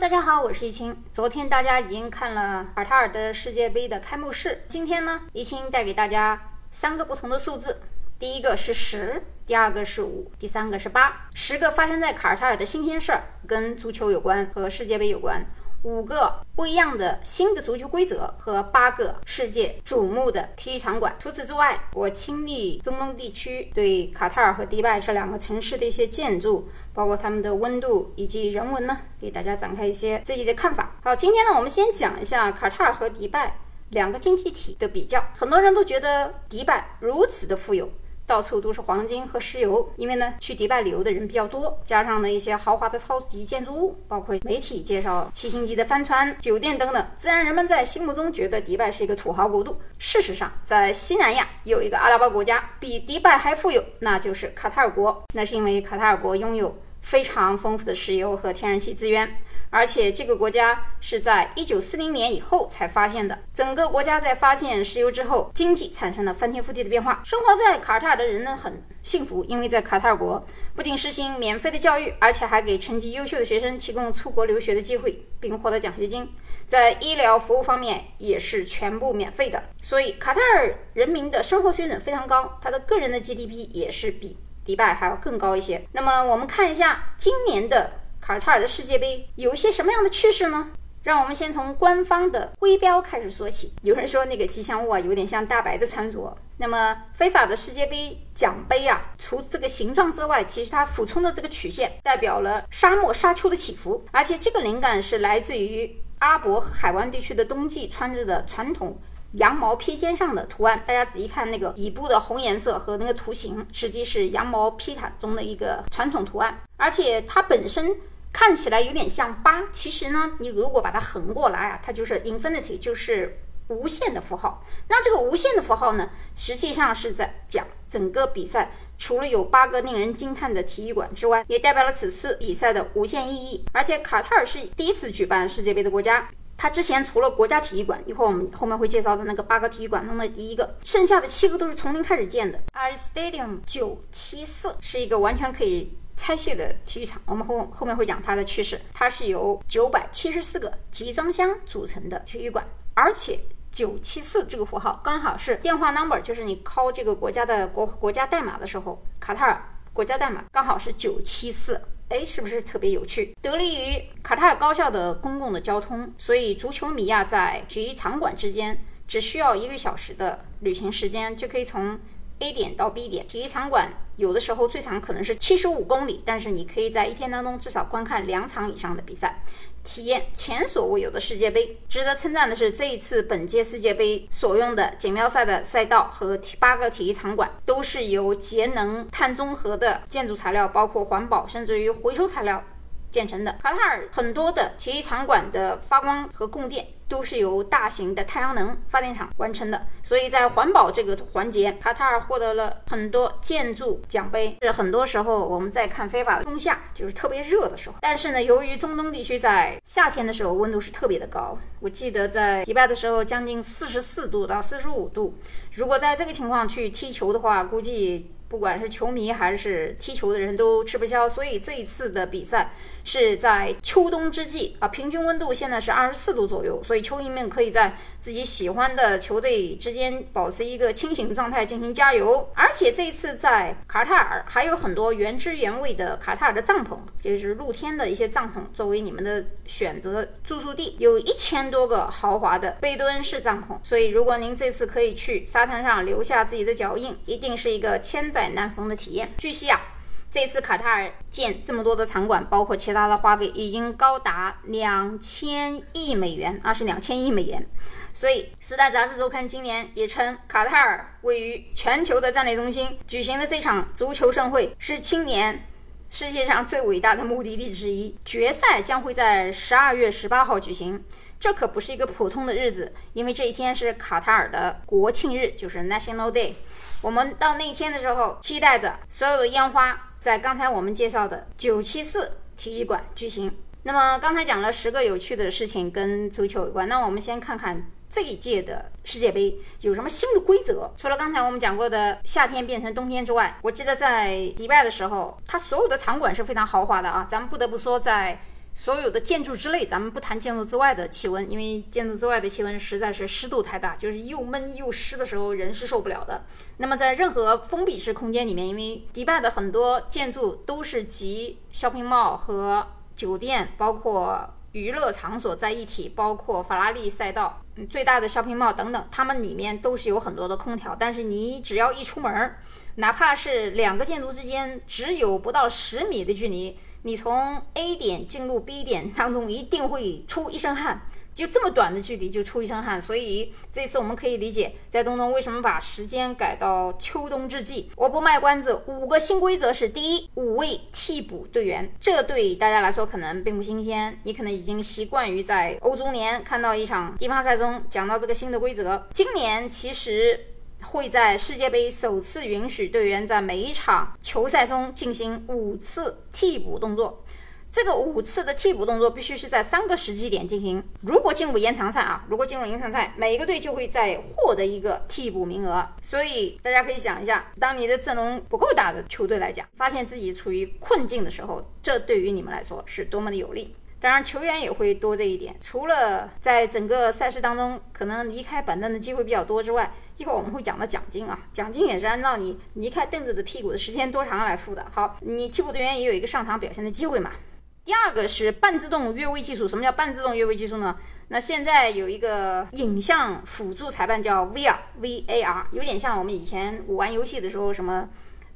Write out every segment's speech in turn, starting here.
大家好，我是易清。昨天大家已经看了卡塔尔的世界杯的开幕式，今天呢，易清带给大家三个不同的数字，第一个是十，第二个是五，第三个是八。十个发生在卡塔尔的新鲜事儿，跟足球有关，和世界杯有关。五个不一样的新的足球规则和八个世界瞩目的体育场馆。除此之外，我亲历中东地区对卡塔尔和迪拜这两个城市的一些建筑，包括他们的温度以及人文呢，给大家展开一些自己的看法。好，今天呢，我们先讲一下卡塔尔和迪拜两个经济体的比较。很多人都觉得迪拜如此的富有。到处都是黄金和石油，因为呢，去迪拜旅游的人比较多，加上呢一些豪华的超级建筑物，包括媒体介绍七星级的帆船、酒店等等，自然人们在心目中觉得迪拜是一个土豪国度。事实上，在西南亚有一个阿拉伯国家比迪拜还富有，那就是卡塔尔国。那是因为卡塔尔国拥有非常丰富的石油和天然气资源。而且这个国家是在一九四零年以后才发现的。整个国家在发现石油之后，经济产生了翻天覆地的变化。生活在卡塔尔的人呢很幸福，因为在卡塔尔国不仅实行免费的教育，而且还给成绩优秀的学生提供出国留学的机会，并获得奖学金。在医疗服务方面也是全部免费的。所以卡塔尔人民的生活水准非常高，他的个人的 GDP 也是比迪拜还要更高一些。那么我们看一下今年的。卡塔尔的世界杯有一些什么样的趣事呢？让我们先从官方的徽标开始说起。有人说那个吉祥物啊，有点像大白的穿着。那么非法的世界杯奖杯啊，除这个形状之外，其实它俯冲的这个曲线代表了沙漠沙丘的起伏，而且这个灵感是来自于阿拉伯海湾地区的冬季穿着的传统羊毛披肩上的图案。大家仔细看那个底部的红颜色和那个图形，实际是羊毛披毯中的一个传统图案，而且它本身。看起来有点像八，其实呢，你如果把它横过来啊，它就是 infinity，就是无限的符号。那这个无限的符号呢，实际上是在讲整个比赛除了有八个令人惊叹的体育馆之外，也代表了此次比赛的无限意义。而且卡塔尔是第一次举办世界杯的国家，它之前除了国家体育馆，一会儿我们后面会介绍的那个八个体育馆中的第一个，剩下的七个都是从零开始建的。而 Stadium 九七四是一个完全可以。拆卸的体育场，我们后后面会讲它的趋势。它是由九百七十四个集装箱组成的体育馆，而且九七四这个符号刚好是电话 number，就是你 call 这个国家的国国家代码的时候，卡塔尔国家代码刚好是九七四。哎，是不是特别有趣？得力于卡塔尔高效的公共的交通，所以足球迷啊，在体育场馆之间只需要一个小时的旅行时间，就可以从。A 点到 B 点，体育场馆有的时候最长可能是七十五公里，但是你可以在一天当中至少观看两场以上的比赛，体验前所未有的世界杯。值得称赞的是，这一次本届世界杯所用的锦标赛的赛道和八个体育场馆都是由节能、碳中和的建筑材料，包括环保甚至于回收材料建成的。卡塔尔很多的体育场馆的发光和供电。都是由大型的太阳能发电厂完成的，所以在环保这个环节，卡塔尔获得了很多建筑奖杯。是很多时候我们在看非法的冬夏，就是特别热的时候。但是呢，由于中东地区在夏天的时候温度是特别的高，我记得在迪拜的时候将近四十四度到四十五度。如果在这个情况去踢球的话，估计。不管是球迷还是踢球的人都吃不消，所以这一次的比赛是在秋冬之际啊，平均温度现在是二十四度左右，所以球迷们可以在自己喜欢的球队之间保持一个清醒状态进行加油。而且这一次在卡塔尔还有很多原汁原味的卡塔尔的帐篷，就是露天的一些帐篷作为你们的选择住宿地，有一千多个豪华的贝多恩式帐篷，所以如果您这次可以去沙滩上留下自己的脚印，一定是一个千载。难逢的体验。据悉啊，这次卡塔尔建这么多的场馆，包括其他的花费，已经高达两千亿美元，啊是两千亿美元。所以，《时代杂志周刊》今年也称，卡塔尔位于全球的战略中心，举行的这场足球盛会是青年世界上最伟大的目的地之一。决赛将会在十二月十八号举行，这可不是一个普通的日子，因为这一天是卡塔尔的国庆日，就是 National Day。我们到那一天的时候，期待着所有的烟花在刚才我们介绍的九七四体育馆举行。那么刚才讲了十个有趣的事情跟足球有关，那我们先看看这一届的世界杯有什么新的规则。除了刚才我们讲过的夏天变成冬天之外，我记得在迪拜的时候，它所有的场馆是非常豪华的啊。咱们不得不说，在所有的建筑之内，咱们不谈建筑之外的气温，因为建筑之外的气温实在是湿度太大，就是又闷又湿的时候，人是受不了的。那么在任何封闭式空间里面，因为迪拜的很多建筑都是集 shopping mall 和酒店，包括娱乐场所在一起，包括法拉利赛道、最大的 shopping mall 等等，它们里面都是有很多的空调。但是你只要一出门，哪怕是两个建筑之间只有不到十米的距离。你从 A 点进入 B 点当中，一定会出一身汗，就这么短的距离就出一身汗，所以这次我们可以理解，在东东为什么把时间改到秋冬之际。我不卖关子，五个新规则是：第一，五位替补队员，这对大家来说可能并不新鲜，你可能已经习惯于在欧足联看到一场地方赛中讲到这个新的规则。今年其实。会在世界杯首次允许队员在每一场球赛中进行五次替补动作。这个五次的替补动作必须是在三个时机点进行。如果进入延长赛啊，如果进入延长赛，每一个队就会再获得一个替补名额。所以大家可以想一下，当你的阵容不够大的球队来讲，发现自己处于困境的时候，这对于你们来说是多么的有利。当然，球员也会多这一点。除了在整个赛事当中可能离开板凳的机会比较多之外，一会儿我们会讲到奖金啊，奖金也是按照你离开凳子的屁股的时间多长来付的。好，你替补队员也有一个上场表现的机会嘛。第二个是半自动越位技术。什么叫半自动越位技术呢？那现在有一个影像辅助裁判叫 VAR，VAR 有点像我们以前玩游戏的时候什么。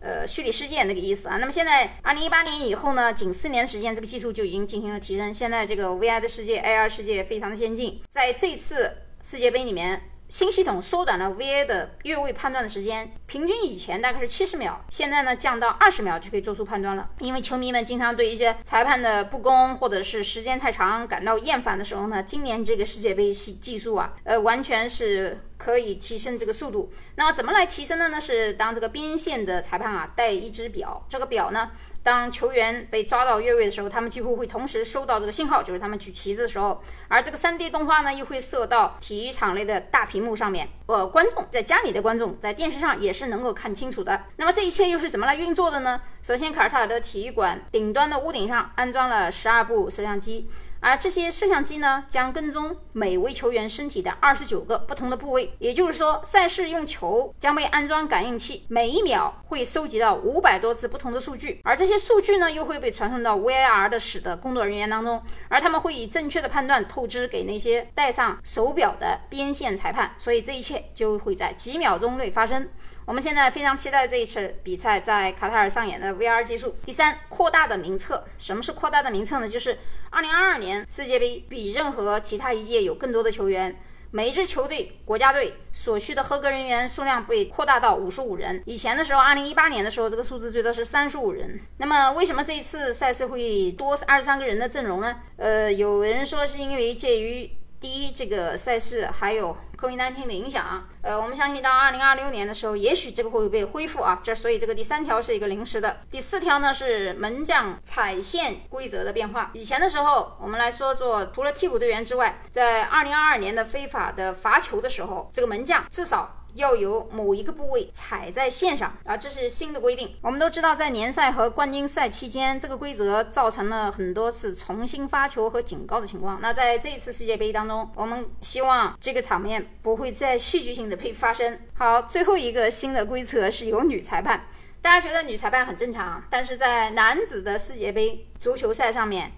呃，虚拟世界那个意思啊。那么现在，二零一八年以后呢，仅四年时间，这个技术就已经进行了提升。现在这个 V I 的世界、AR 世界非常的先进，在这次世界杯里面。新系统缩短了 VA 的越位判断的时间，平均以前大概是七十秒，现在呢降到二十秒就可以做出判断了。因为球迷们经常对一些裁判的不公或者是时间太长感到厌烦的时候呢，今年这个世界杯系技术啊，呃，完全是可以提升这个速度。那么怎么来提升的呢？是当这个边线的裁判啊带一只表，这个表呢。当球员被抓到越位的时候，他们几乎会同时收到这个信号，就是他们举旗子的时候。而这个 3D 动画呢，又会射到体育场内的大屏幕上面，呃，观众在家里的观众在电视上也是能够看清楚的。那么这一切又是怎么来运作的呢？首先，卡尔塔尔的体育馆顶端的屋顶上安装了十二部摄像机。而这些摄像机呢，将跟踪每位球员身体的二十九个不同的部位。也就是说，赛事用球将被安装感应器，每一秒会收集到五百多次不同的数据。而这些数据呢，又会被传送到 VAR 的室的工作人员当中，而他们会以正确的判断透支给那些戴上手表的边线裁判。所以这一切就会在几秒钟内发生。我们现在非常期待这一次比赛在卡塔尔上演的 VR 技术。第三，扩大的名册。什么是扩大的名册呢？就是2022年世界杯比任何其他一届有更多的球员，每一支球队国家队所需的合格人员数量被扩大到55人。以前的时候，2018年的时候，这个数字最多是35人。那么，为什么这一次赛事会多23个人的阵容呢？呃，有人说是因为介于。第一，这个赛事还有 COVID-19 的影响啊，呃，我们相信到二零二六年的时候，也许这个会被恢复啊。这所以这个第三条是一个临时的。第四条呢是门将踩线规则的变化。以前的时候，我们来说做，除了替补队员之外，在二零二二年的非法的罚球的时候，这个门将至少。要有某一个部位踩在线上啊，这是新的规定。我们都知道，在联赛和冠军赛期间，这个规则造成了很多次重新发球和警告的情况。那在这一次世界杯当中，我们希望这个场面不会再戏剧性的被发生。好，最后一个新的规则是有女裁判，大家觉得女裁判很正常，但是在男子的世界杯足球赛上面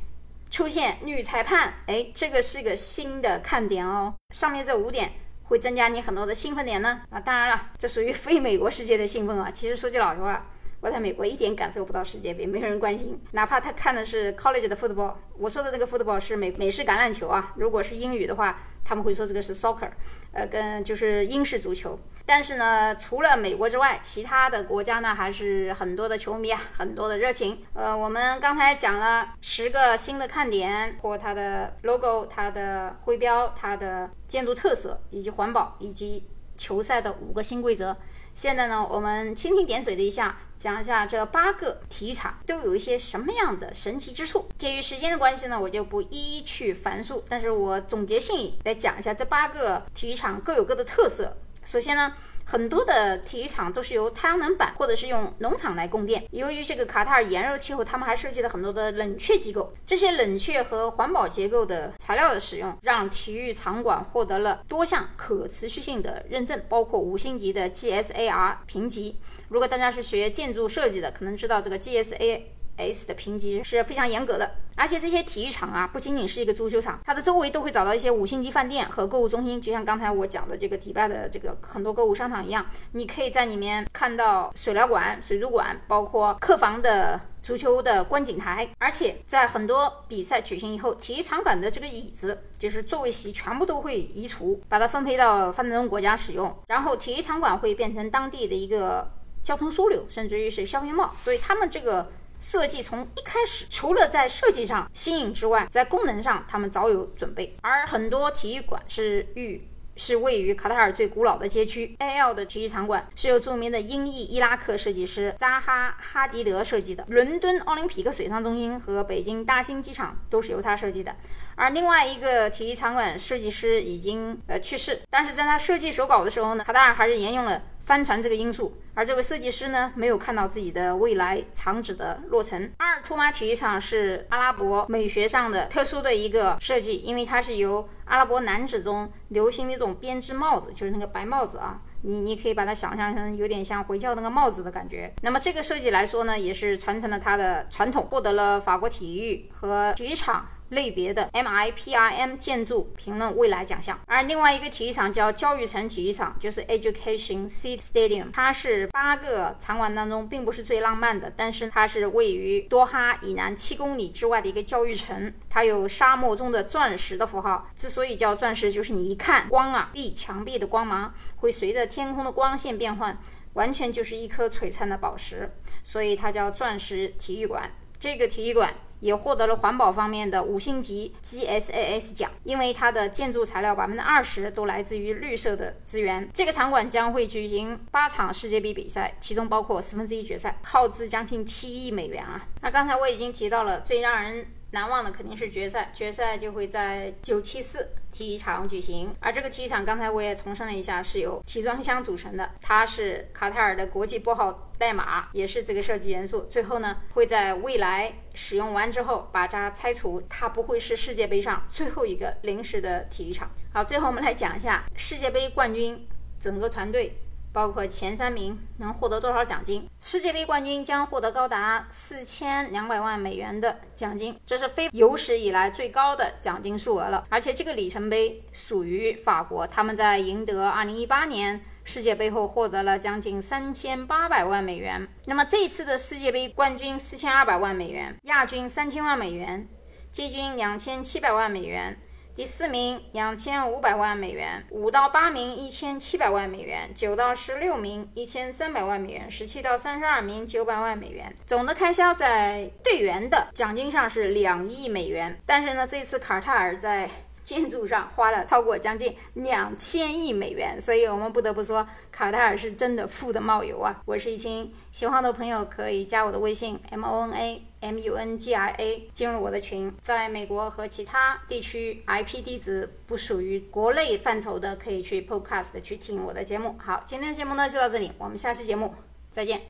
出现女裁判，哎，这个是个新的看点哦。上面这五点。会增加你很多的兴奋点呢啊！当然了，这属于非美国世界的兴奋啊。其实说句老实话。我在美国一点感受不到世界杯，没有人关心，哪怕他看的是 college 的 football。我说的这个 football 是美美式橄榄球啊，如果是英语的话，他们会说这个是 soccer，呃，跟就是英式足球。但是呢，除了美国之外，其他的国家呢还是很多的球迷啊，很多的热情。呃，我们刚才讲了十个新的看点，或它的 logo、它的徽标、它的建筑特色，以及环保，以及球赛的五个新规则。现在呢，我们蜻蜓点水的一下，讲一下这八个体育场都有一些什么样的神奇之处。鉴于时间的关系呢，我就不一一去繁述，但是我总结性来讲一下这八个体育场各有各的特色。首先呢，很多的体育场都是由太阳能板或者是用农场来供电。由于这个卡塔尔炎热气候，他们还设计了很多的冷却机构。这些冷却和环保结构的材料的使用，让体育场馆获得了多项可持续性的认证，包括五星级的 GSAR 评级。如果大家是学建筑设计的，可能知道这个 GSA。S 的评级是非常严格的，而且这些体育场啊，不仅仅是一个足球场，它的周围都会找到一些五星级饭店和购物中心，就像刚才我讲的这个迪拜的这个很多购物商场一样，你可以在里面看到水疗馆、水族馆，包括客房的足球的观景台，而且在很多比赛举行以后，体育场馆的这个椅子就是座位席全部都会移除，把它分配到发展中国家使用，然后体育场馆会变成当地的一个交通枢纽，甚至于是消费贸，所以他们这个。设计从一开始，除了在设计上新颖之外，在功能上他们早有准备。而很多体育馆是域是位于卡塔尔最古老的街区。AL 的体育场馆是由著名的英裔伊拉克设计师扎哈哈迪德设计的。伦敦奥林匹克水上中心和北京大兴机场都是由他设计的。而另外一个体育场馆设计师已经呃去世，但是在他设计手稿的时候呢，卡塔尔还是沿用了。帆船这个因素，而这位设计师呢，没有看到自己的未来厂址的落成。阿尔图马体育场是阿拉伯美学上的特殊的一个设计，因为它是由阿拉伯男子中流行的一种编织帽子，就是那个白帽子啊，你你可以把它想象成有点像回教那个帽子的感觉。那么这个设计来说呢，也是传承了它的传统，获得了法国体育和体育场。类别的 MIPRM 建筑评论未来奖项，而另外一个体育场叫教育城体育场，就是 Education City Stadium，它是八个场馆当中并不是最浪漫的，但是它是位于多哈以南七公里之外的一个教育城，它有沙漠中的钻石的符号。之所以叫钻石，就是你一看光啊，壁墙壁的光芒会随着天空的光线变换，完全就是一颗璀璨的宝石，所以它叫钻石体育馆。这个体育馆。也获得了环保方面的五星级 GSAS 奖，因为它的建筑材料百分之二十都来自于绿色的资源。这个场馆将会举行八场世界杯比赛，其中包括四分之一决赛，耗资将近七亿美元啊！那刚才我已经提到了，最让人。难忘的肯定是决赛，决赛就会在九七四体育场举行。而这个体育场，刚才我也重申了一下，是由集装箱组成的，它是卡塔尔的国际拨号代码，也是这个设计元素。最后呢，会在未来使用完之后把它拆除，它不会是世界杯上最后一个临时的体育场。好，最后我们来讲一下世界杯冠军整个团队。包括前三名能获得多少奖金？世界杯冠军将获得高达四千两百万美元的奖金，这是非有史以来最高的奖金数额了。而且这个里程碑属于法国，他们在赢得2018年世界杯后获得了将近三千八百万美元。那么这次的世界杯冠军四千二百万美元，亚军三千万美元，季军两千七百万美元。第四名两千五百万美元，五到八名一千七百万美元，九到十六名一千三百万美元，十七到三十二名九百万美元。总的开销在队员的奖金上是两亿美元。但是呢，这次卡塔尔在建筑上花了超过将近两千亿美元，所以我们不得不说，卡塔尔是真的富的冒油啊！我是一清，喜欢的朋友可以加我的微信 m o n a。M U N G I A 进入我的群，在美国和其他地区 IP 地址不属于国内范畴的，可以去 Podcast 去听我的节目。好，今天的节目呢就到这里，我们下期节目再见。